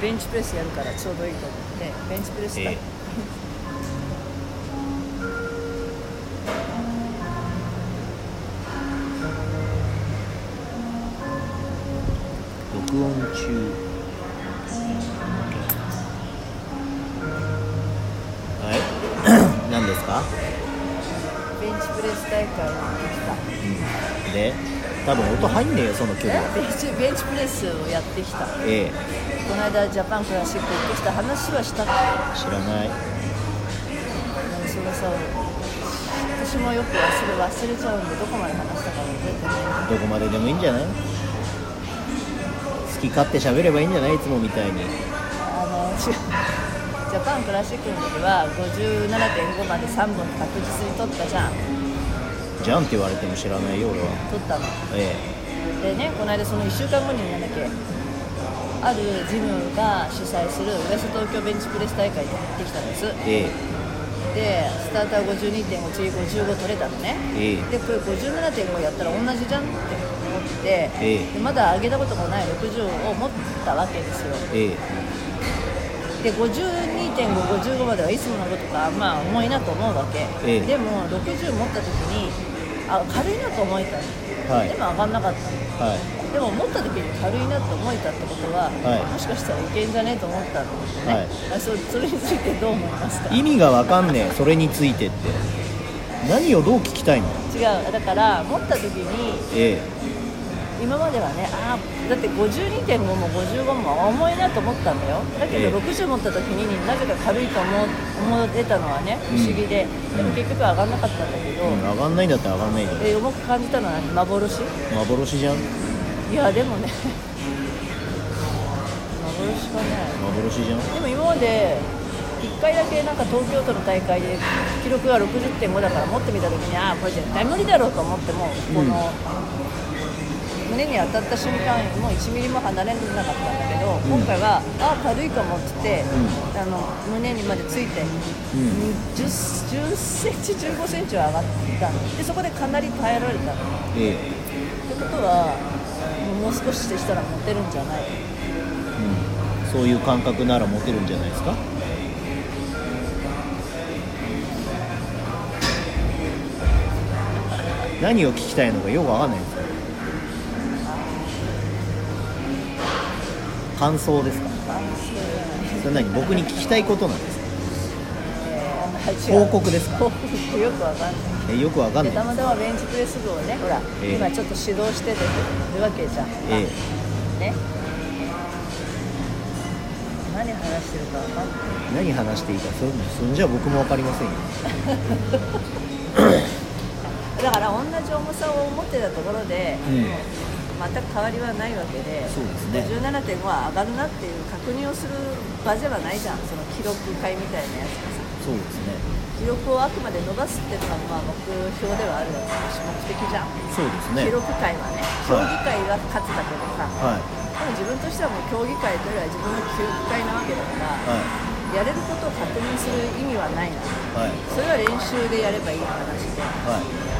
ベンチプレスやるからちょうどいいと思ってベンチプレスだ、え録音中。はい。何ですか、ベンチプレス大会に行ってきた。うん、で多分音入んねえよその距離は。ベンチベンチプレスをやってきた。ええ。この間ジャパンクラシック行ってきた話はした？知らない。それさ私もよく忘れ忘れちゃうんでどこまで話したか覚えてない。どこまででもいいんじゃない？好き勝手喋ればいいんじゃない？いつもみたいに。あの違うジャパンクラシックの時は57.5まで3本確実に取ったじゃん。じゃんって言われても知らないよ俺は。取ったの。えでねこの間その1週間後になんだっけあるジムが主催するウエスト東京ベンチプレス大会に行ってきたんです。ええ。でスターター52.5次55取れたのね。ええ。でこれ57.5やったら同じじゃんって思って、ええ。でまだ上げたこともない60を持ったわけですよ。えで52.5、55まではいつものことか、まあ、重いなと思うわけ、ええ。でも60持った時にあ軽いなと思えたの、はい。でも上がんなかったの。えはい。でも持った時に軽いなと思えたってことは、はい。もしかしたらいけんじゃねえと思ったんですね、はい。あそそれについてどう思いますか？意味がわかんねえそれについてって。何をどう聞きたいの？違う。だから持った時にえ今まではねあーだって52.5も55も重いなと思ったんだよ。だけええ。ど60持った時になぜか軽いと思う思えたのはね不思議で、でも結局上がんなかったんだけど、え、うん、上がんないんだったら上がんないじゃんえ重く感じたのは何？幻？幻じゃん。いやでもね。幻かね。幻じゃん。でも今まで1回だけなんか東京都の大会で記録が60.5だから持ってみた時にああこれ絶対無理だろうと思ってもこの、胸に当たった瞬間もう1ミリも離れなかったんだけど、今回はああ軽いかもって言って、あの胸にまでついて、ん。10, 10センチ15センチは上がった。のでそこでかなり耐えられた。のっえ。えてことはもう少ししたら持てるんじゃない？うん。そういう感覚なら持てるんじゃないですか？何を聞きたいのかよくわかんないんですよ感想ですか？それ何？僕に聞きたいことなんですか？報告ですか？よくわかんない。えよくわかんでない。たまたまベンチプレス部をねほら、ええ。今ちょっと指導しててるわけじゃん、えね。何話してるかわかんない。え何話していいかそそんじゃ僕もわかりませんよ。だから同じ重さを持ってたところで、うん全く変わりはないわけでそうですね。57.5は上がるなっていう確認をする場ではないじゃんその記録会みたいなやつがさ。そうですね。記録をあくまで伸ばすっていうのがまあ目標ではあるわけだし目的じゃん、そうですね。記録会はね競技会が勝つだけどさ、はい。でも自分としてはもう競技会というよりは自分の記録会なわけだから、はやれることを確認する意味はないな。いはい。それは練習でやればいい話で。はい。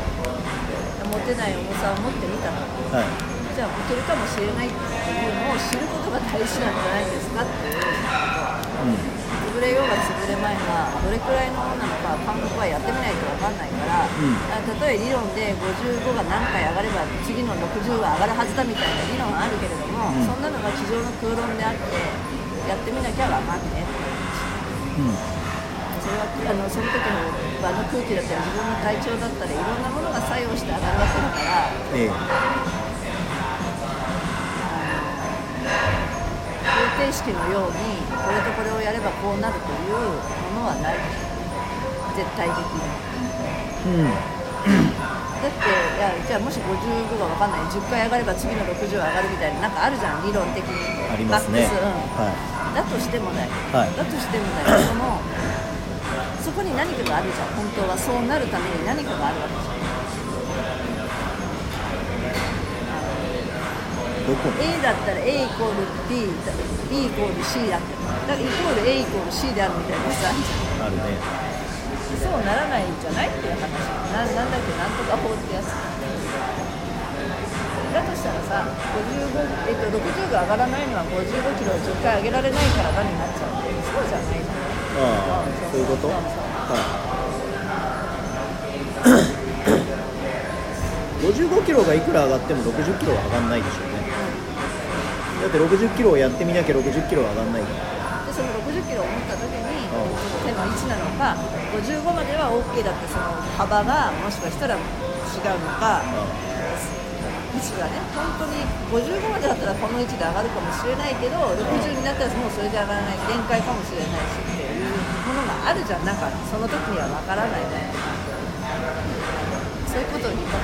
持てない重さを持ってみたのはいじゃあ持てるかもしれないっていうのを知ることが大事なんじゃないですかっていうこと潰れようが潰れまいがどれくらいのものなのか感覚はやってみないと分かんないから、んあ例え理論で55が何回上がれば次の60は上がるはずだみたいな理論はあるけれども、うん。そんなのが机上の空論であってやってみなきゃ分かんねえってう。ん。うん。それはあのその時の場の空気だったり自分の体調だったりいろんなものが作用して上がるわけだからええ方程式のようにこれとこれをやればこうなるというものはない絶対的にうん。だっていやじゃあもし55が分かんない。10回上がれば次の60は上がるみたいななんかあるじゃん理論的に。ありますね。だとしてもだよ、はい。だとしてもだよそのそこに何かがあるじゃん。本当はそうなるために何かがあるわけじゃんどこに A だったら A イコール B B イコール C だってだからイコール A イコール C であるみたいなさ。あるね。そうならないんじゃないっていう話。ななんだっけなんとか法ってやつ。だとしたらさ55、えっと、60が上がらないのは55キロを10回上げられないからだになっちゃうそうじゃないじゃないああそういうこと？はい。55キロがいくら上がっても60キロは上がんないでしょうねだって60キロをやってみなきゃ60キロは上がんないから。でその60キロを持った時にん。手の位置なのか55までは OK だってその幅がもしかしたら違うのか位置がね本当に55までだったらこの位置で上がるかもしれないけど60になったらもうそれじゃ上がらない限界かもしれないしっていうものがあるじゃん。なんかその時にはわからないね。そういうことを言いたかっ